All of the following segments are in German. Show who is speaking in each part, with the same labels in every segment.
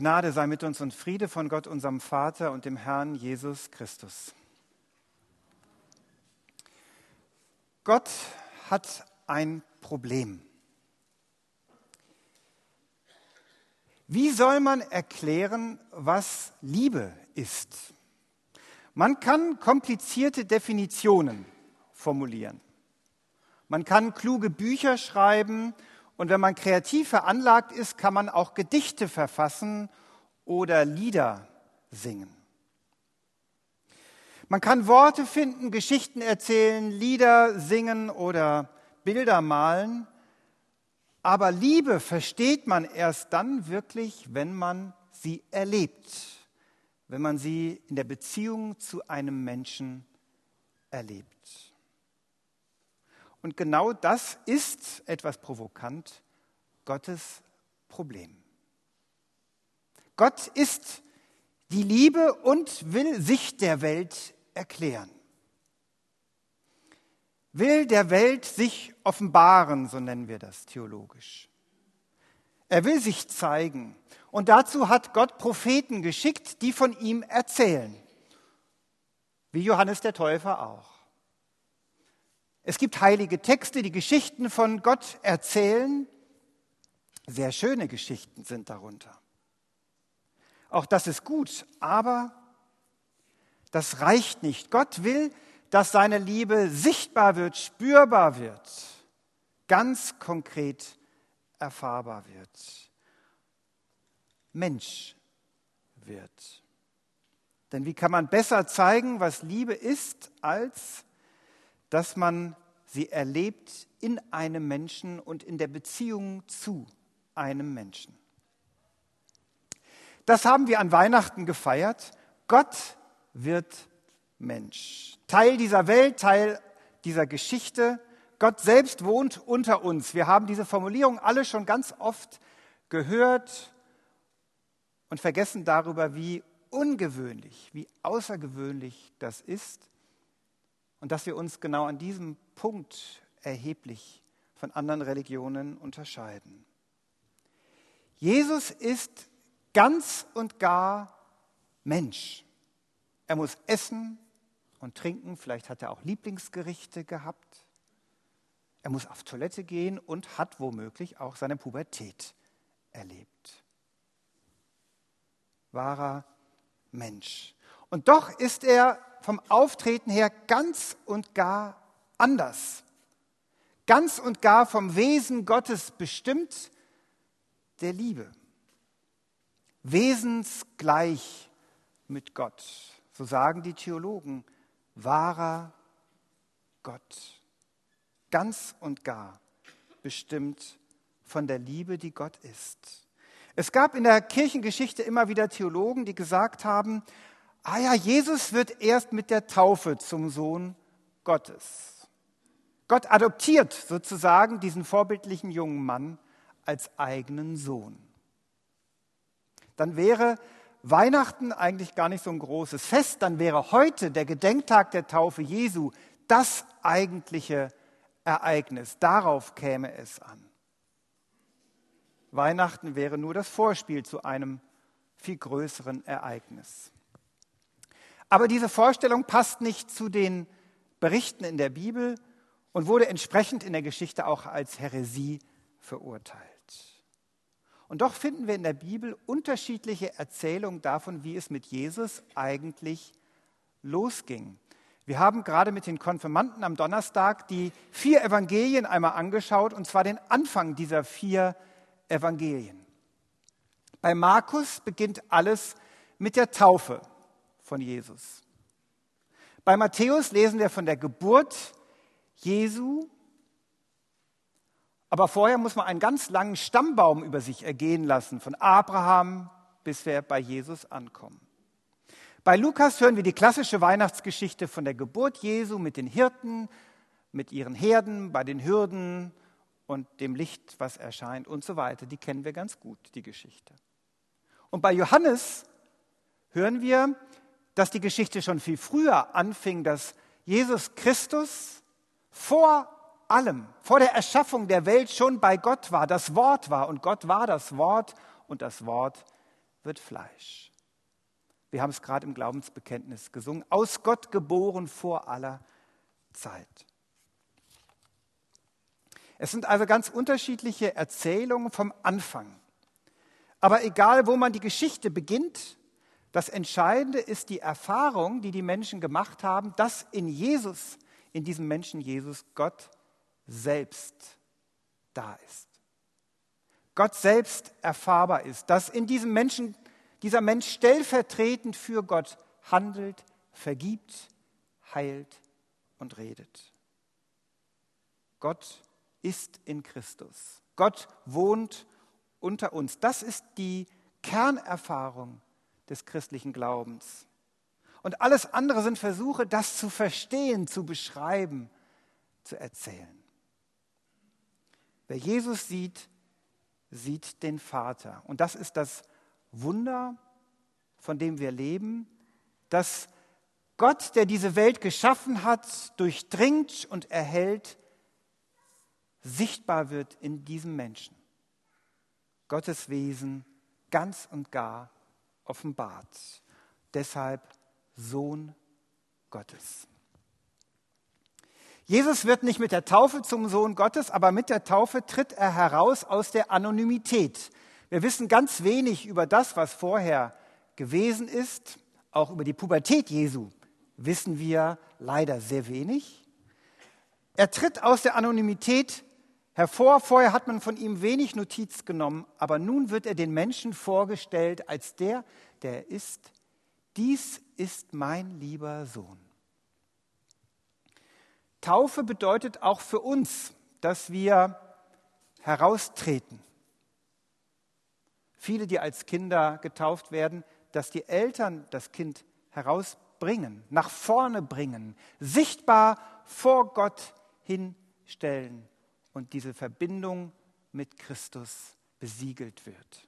Speaker 1: Gnade sei mit uns und Friede von Gott, unserem Vater und dem Herrn Jesus Christus. Gott hat ein Problem. Wie soll man erklären, was Liebe ist? Man kann komplizierte Definitionen formulieren. Man kann kluge Bücher schreiben und wenn man kreativ veranlagt ist, kann man auch Gedichte verfassen oder Lieder singen. Man kann Worte finden, Geschichten erzählen, Lieder singen oder Bilder malen. Aber Liebe versteht man erst dann wirklich, wenn man sie erlebt, wenn man sie in der Beziehung zu einem Menschen erlebt. Und genau das ist etwas provokant Gottes Problem. Gott ist die Liebe und will sich der Welt erklären. Will der Welt sich offenbaren, so nennen wir das theologisch. Er will sich zeigen. Und dazu hat Gott Propheten geschickt, die von ihm erzählen. Wie Johannes der Täufer auch. Es gibt heilige Texte, die Geschichten von Gott erzählen. Sehr schöne Geschichten sind darunter. Auch das ist gut, aber das reicht nicht. Gott will, dass seine Liebe sichtbar wird, spürbar wird, ganz konkret erfahrbar wird, Mensch wird. Denn wie kann man besser zeigen, was Liebe ist, als dass man sie erlebt in einem Menschen und in der Beziehung zu einem Menschen. Das haben wir an Weihnachten gefeiert. Gott wird Mensch. Teil dieser Welt, Teil dieser Geschichte. Gott selbst wohnt unter uns. Wir haben diese Formulierung alle schon ganz oft gehört und vergessen darüber, wie ungewöhnlich, wie außergewöhnlich das ist und dass wir uns genau an diesem Punkt erheblich von anderen Religionen unterscheiden. Jesus ist ganz und gar Mensch. Er muss essen und trinken, vielleicht hat er auch Lieblingsgerichte gehabt. Er muss auf Toilette gehen und hat womöglich auch seine Pubertät erlebt. Wahrer Mensch. Und doch ist er vom Auftreten her ganz und gar anders. Ganz und gar vom Wesen Gottes bestimmt der Liebe. Wesensgleich mit Gott, so sagen die Theologen, wahrer Gott. Ganz und gar bestimmt von der Liebe, die Gott ist. Es gab in der Kirchengeschichte immer wieder Theologen, die gesagt haben, ah ja, Jesus wird erst mit der Taufe zum Sohn Gottes. Gott adoptiert sozusagen diesen vorbildlichen jungen Mann als eigenen Sohn. Dann wäre Weihnachten eigentlich gar nicht so ein großes Fest, dann wäre heute der Gedenktag der Taufe Jesu das eigentliche Ereignis. Darauf käme es an. Weihnachten wäre nur das Vorspiel zu einem viel größeren Ereignis. Aber diese Vorstellung passt nicht zu den Berichten in der Bibel und wurde entsprechend in der Geschichte auch als Häresie verurteilt. Und doch finden wir in der Bibel unterschiedliche Erzählungen davon, wie es mit Jesus eigentlich losging. Wir haben gerade mit den Konfirmanden am Donnerstag die vier Evangelien einmal angeschaut, und zwar den Anfang dieser vier Evangelien. Bei Markus beginnt alles mit der Taufe von Jesus. Bei Matthäus lesen wir von der Geburt Jesu, aber vorher muss man einen ganz langen Stammbaum über sich ergehen lassen, von Abraham bis wir bei Jesus ankommen. Bei Lukas hören wir die klassische Weihnachtsgeschichte von der Geburt Jesu mit den Hirten, mit ihren Herden, bei den Hürden und dem Licht, was erscheint und so weiter. Die kennen wir ganz gut, die Geschichte. Und bei Johannes hören wir dass die Geschichte schon viel früher anfing, dass Jesus Christus vor allem, vor der Erschaffung der Welt schon bei Gott war, das Wort war und Gott war das Wort und das Wort wird Fleisch. Wir haben es gerade im Glaubensbekenntnis gesungen. Aus Gott geboren vor aller Zeit. Es sind also ganz unterschiedliche Erzählungen vom Anfang. Aber egal, wo man die Geschichte beginnt, das Entscheidende ist die Erfahrung, die die Menschen gemacht haben, dass in Jesus, in diesem Menschen Jesus, Gott selbst da ist. Gott selbst erfahrbar ist, dass in diesem Menschen dieser Mensch stellvertretend für Gott handelt, vergibt, heilt und redet. Gott ist in Christus. Gott wohnt unter uns. Das ist die Kernerfahrung des christlichen Glaubens. Und alles andere sind Versuche, das zu verstehen, zu beschreiben, zu erzählen. Wer Jesus sieht, sieht den Vater. Und das ist das Wunder, von dem wir leben, dass Gott, der diese Welt geschaffen hat, durchdringt und erhält, sichtbar wird in diesem Menschen. Gottes Wesen ganz und gar offenbart. Deshalb Sohn Gottes. Jesus wird nicht mit der Taufe zum Sohn Gottes, aber mit der Taufe tritt er heraus aus der Anonymität. Wir wissen ganz wenig über das, was vorher gewesen ist. Auch über die Pubertät Jesu wissen wir leider sehr wenig. Er tritt aus der Anonymität hervor. Vorher hat man von ihm wenig Notiz genommen, aber nun wird er den Menschen vorgestellt als der, der er ist. Dies ist mein lieber Sohn. Taufe bedeutet auch für uns, dass wir heraustreten. Viele, die als Kinder getauft werden, dass die Eltern das Kind herausbringen, nach vorne bringen, sichtbar vor Gott hinstellen und diese Verbindung mit Christus besiegelt wird.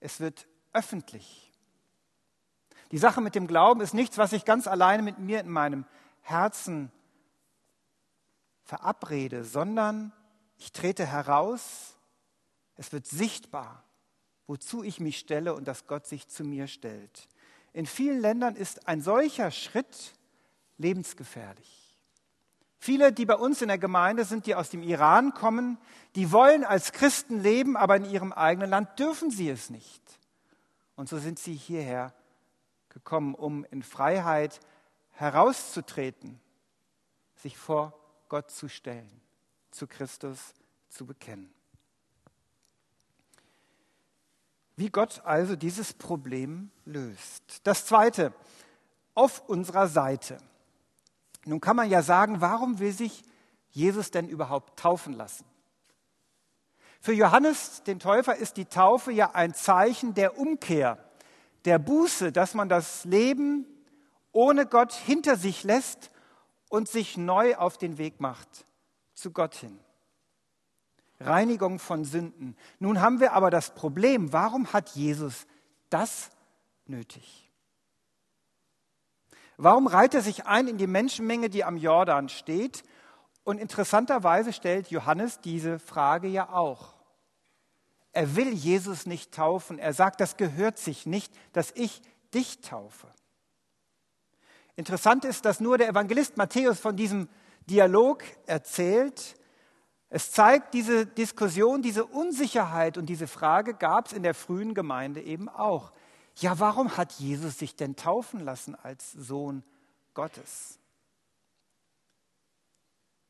Speaker 1: Es wird öffentlich. Die Sache mit dem Glauben ist nichts, was ich ganz alleine mit mir in meinem Herzen verabrede, sondern ich trete heraus, es wird sichtbar, wozu ich mich stelle und dass Gott sich zu mir stellt. In vielen Ländern ist ein solcher Schritt lebensgefährlich. Viele, die bei uns in der Gemeinde sind, die aus dem Iran kommen, die wollen als Christen leben, aber in ihrem eigenen Land dürfen sie es nicht. Und so sind sie hierher gekommen, um in Freiheit herauszutreten, sich vor Gott zu stellen, zu Christus zu bekennen. Wie Gott also dieses Problem löst. Das Zweite, auf unserer Seite. Nun kann man ja sagen, warum will sich Jesus denn überhaupt taufen lassen? Für Johannes, den Täufer, ist die Taufe ja ein Zeichen der Umkehr, der Buße, dass man das Leben ohne Gott hinter sich lässt und sich neu auf den Weg macht zu Gott hin. Reinigung von Sünden. Nun haben wir aber das Problem, warum hat Jesus das nötig? Warum reiht er sich ein in die Menschenmenge, die am Jordan steht? Und interessanterweise stellt Johannes diese Frage ja auch. Er will Jesus nicht taufen. Er sagt, das gehört sich nicht, dass ich dich taufe. Interessant ist, dass nur der Evangelist Matthäus von diesem Dialog erzählt. Es zeigt, diese Diskussion, diese Unsicherheit und diese Frage gab es in der frühen Gemeinde eben auch. Ja, warum hat Jesus sich denn taufen lassen als Sohn Gottes?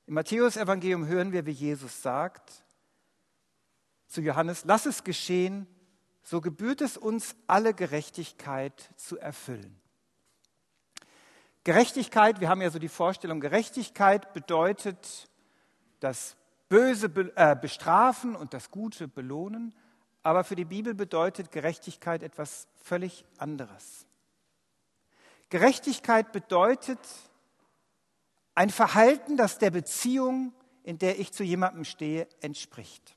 Speaker 1: Im Matthäus-Evangelium hören wir, wie Jesus sagt zu Johannes: Lass es geschehen, so gebührt es uns, alle Gerechtigkeit zu erfüllen. Gerechtigkeit, wir haben ja so die Vorstellung, Gerechtigkeit bedeutet das Böse äh, bestrafen und das Gute belohnen. Aber für die Bibel bedeutet Gerechtigkeit etwas völlig anderes. Gerechtigkeit bedeutet ein Verhalten, das der Beziehung, in der ich zu jemandem stehe, entspricht.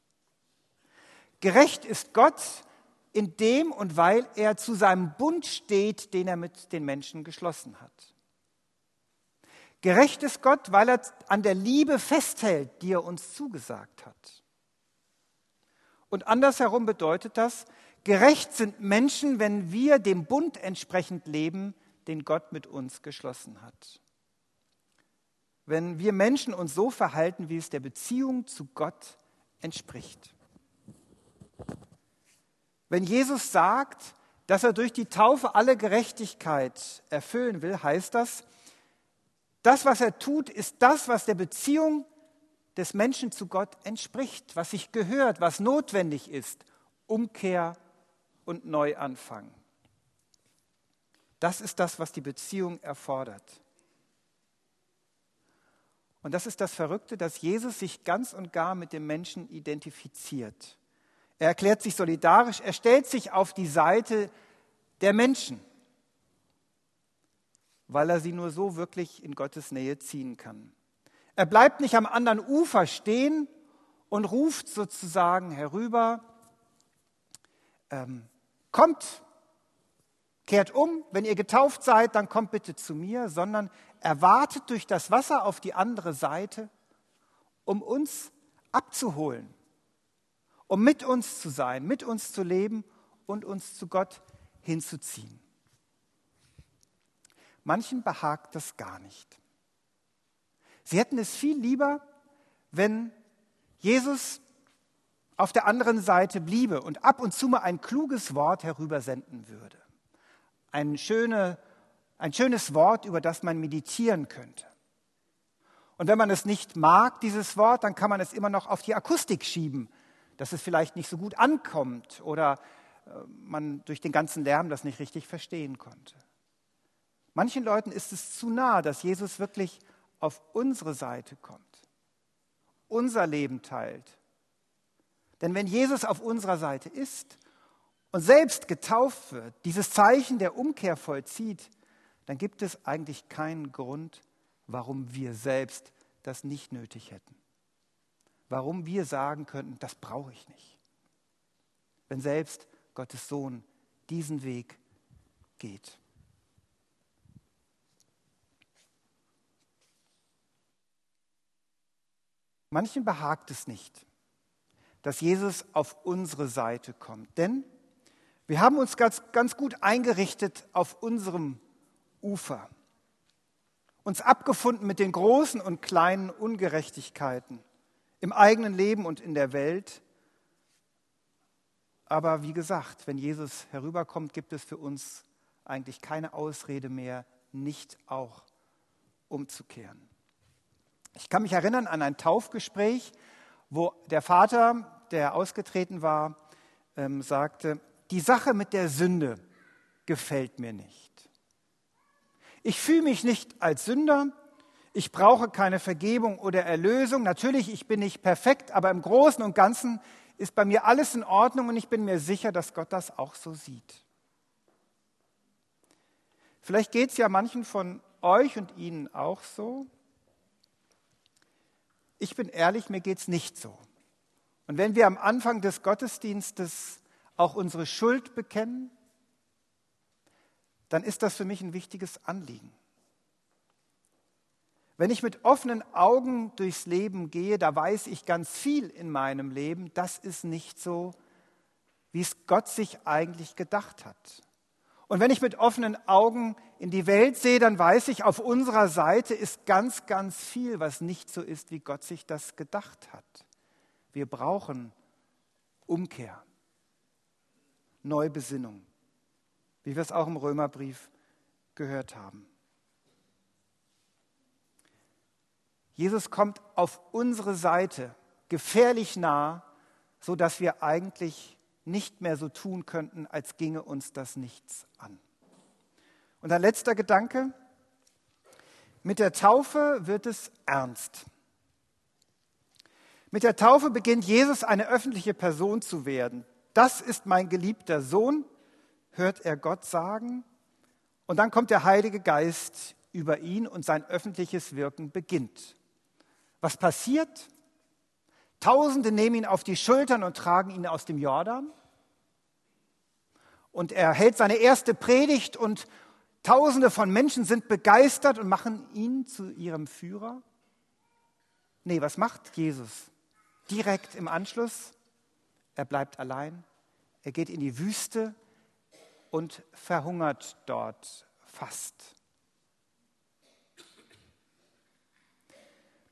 Speaker 1: Gerecht ist Gott in dem und weil er zu seinem Bund steht, den er mit den Menschen geschlossen hat. Gerecht ist Gott, weil er an der Liebe festhält, die er uns zugesagt hat. Und andersherum bedeutet das, gerecht sind Menschen, wenn wir dem Bund entsprechend leben, den Gott mit uns geschlossen hat. Wenn wir Menschen uns so verhalten, wie es der Beziehung zu Gott entspricht. Wenn Jesus sagt, dass er durch die Taufe alle Gerechtigkeit erfüllen will, heißt das, das, was er tut, ist das, was der Beziehung des Menschen zu Gott entspricht, was sich gehört, was notwendig ist. Umkehr und Neuanfang. Das ist das, was die Beziehung erfordert. Und das ist das Verrückte, dass Jesus sich ganz und gar mit dem Menschen identifiziert. Er erklärt sich solidarisch, er stellt sich auf die Seite der Menschen, weil er sie nur so wirklich in Gottes Nähe ziehen kann. Er bleibt nicht am anderen Ufer stehen und ruft sozusagen herüber, ähm, kommt, kehrt um, wenn ihr getauft seid, dann kommt bitte zu mir, sondern er wartet durch das Wasser auf die andere Seite, um uns abzuholen, um mit uns zu sein, mit uns zu leben und uns zu Gott hinzuziehen. Manchen behagt das gar nicht. Sie hätten es viel lieber, wenn Jesus auf der anderen Seite bliebe und ab und zu mal ein kluges Wort herübersenden würde. Ein, schöne, ein schönes Wort, über das man meditieren könnte. Und wenn man es nicht mag, dieses Wort, dann kann man es immer noch auf die Akustik schieben, dass es vielleicht nicht so gut ankommt oder äh, man durch den ganzen Lärm das nicht richtig verstehen konnte. Manchen Leuten ist es zu nah, dass Jesus wirklich auf unsere Seite kommt, unser Leben teilt. Denn wenn Jesus auf unserer Seite ist und selbst getauft wird, dieses Zeichen der Umkehr vollzieht, dann gibt es eigentlich keinen Grund, warum wir selbst das nicht nötig hätten. Warum wir sagen könnten, das brauche ich nicht. Wenn selbst Gottes Sohn diesen Weg geht. Manchen behagt es nicht, dass Jesus auf unsere Seite kommt, denn wir haben uns ganz, ganz gut eingerichtet auf unserem Ufer, uns abgefunden mit den großen und kleinen Ungerechtigkeiten im eigenen Leben und in der Welt. Aber wie gesagt, wenn Jesus herüberkommt, gibt es für uns eigentlich keine Ausrede mehr, nicht auch umzukehren. Ich kann mich erinnern an ein Taufgespräch, wo der Vater, der ausgetreten war, ähm, sagte, die Sache mit der Sünde gefällt mir nicht. Ich fühle mich nicht als Sünder, ich brauche keine Vergebung oder Erlösung. Natürlich, ich bin nicht perfekt, aber im Großen und Ganzen ist bei mir alles in Ordnung und ich bin mir sicher, dass Gott das auch so sieht. Vielleicht geht es ja manchen von euch und Ihnen auch so. Ich bin ehrlich, mir geht es nicht so. Und wenn wir am Anfang des Gottesdienstes auch unsere Schuld bekennen, dann ist das für mich ein wichtiges Anliegen. Wenn ich mit offenen Augen durchs Leben gehe, da weiß ich ganz viel in meinem Leben, das ist nicht so, wie es Gott sich eigentlich gedacht hat. Und wenn ich mit offenen Augen in die Welt sehe, dann weiß ich, auf unserer Seite ist ganz, ganz viel, was nicht so ist, wie Gott sich das gedacht hat. Wir brauchen Umkehr, Neubesinnung, wie wir es auch im Römerbrief gehört haben. Jesus kommt auf unsere Seite gefährlich nah, so dass wir eigentlich nicht mehr so tun könnten, als ginge uns das nichts an. Und ein letzter Gedanke. Mit der Taufe wird es ernst. Mit der Taufe beginnt Jesus eine öffentliche Person zu werden. Das ist mein geliebter Sohn, hört er Gott sagen. Und dann kommt der Heilige Geist über ihn und sein öffentliches Wirken beginnt. Was passiert? Tausende nehmen ihn auf die Schultern und tragen ihn aus dem Jordan. Und er hält seine erste Predigt und Tausende von Menschen sind begeistert und machen ihn zu ihrem Führer. Nee, was macht Jesus? Direkt im Anschluss? er bleibt allein, er geht in die Wüste und verhungert dort fast.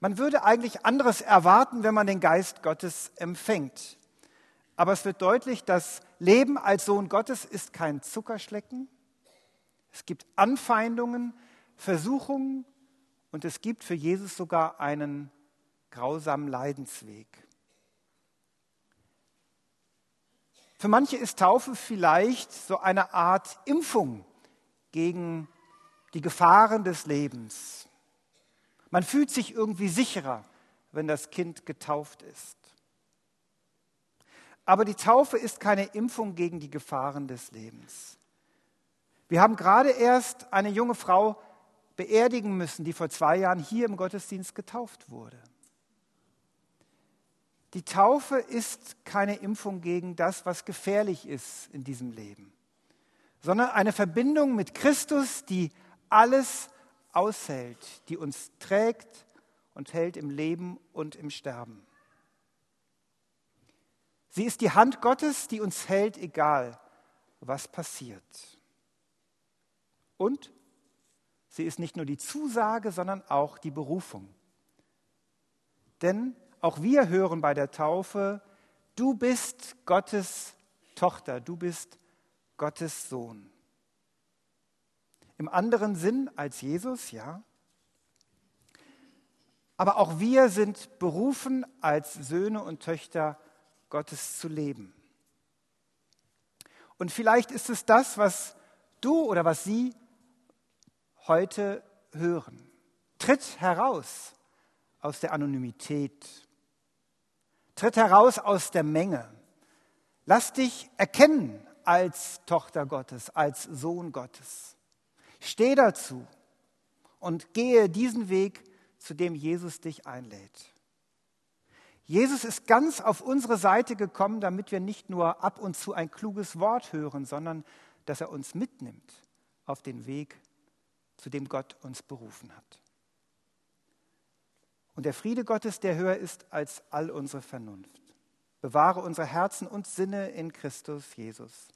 Speaker 1: Man würde eigentlich anderes erwarten, wenn man den Geist Gottes empfängt. Aber es wird deutlich, das Leben als Sohn Gottes ist kein Zuckerschlecken. Es gibt Anfeindungen, Versuchungen und es gibt für Jesus sogar einen grausamen Leidensweg. Für manche ist Taufe vielleicht so eine Art Impfung gegen die Gefahren des Lebens. Man fühlt sich irgendwie sicherer, wenn das Kind getauft ist. Aber die Taufe ist keine Impfung gegen die Gefahren des Lebens. Wir haben gerade erst eine junge Frau beerdigen müssen, die vor zwei Jahren hier im Gottesdienst getauft wurde. Die Taufe ist keine Impfung gegen das, was gefährlich ist in diesem Leben, sondern eine Verbindung mit Christus, die alles aushält, die uns trägt und hält im Leben und im Sterben. Sie ist die Hand Gottes, die uns hält, egal was passiert. Und sie ist nicht nur die Zusage, sondern auch die Berufung. Denn auch wir hören bei der Taufe, du bist Gottes Tochter, du bist Gottes Sohn. Im anderen Sinn als Jesus, ja. Aber auch wir sind berufen, als Söhne und Töchter Gottes zu leben. Und vielleicht ist es das, was du oder was Sie heute hören. Tritt heraus aus der Anonymität. Tritt heraus aus der Menge. Lass dich erkennen als Tochter Gottes, als Sohn Gottes. Steh dazu und gehe diesen Weg, zu dem Jesus dich einlädt. Jesus ist ganz auf unsere Seite gekommen, damit wir nicht nur ab und zu ein kluges Wort hören, sondern dass er uns mitnimmt auf den Weg, zu dem Gott uns berufen hat. Und der Friede Gottes, der höher ist als all unsere Vernunft, bewahre unsere Herzen und Sinne in Christus Jesus.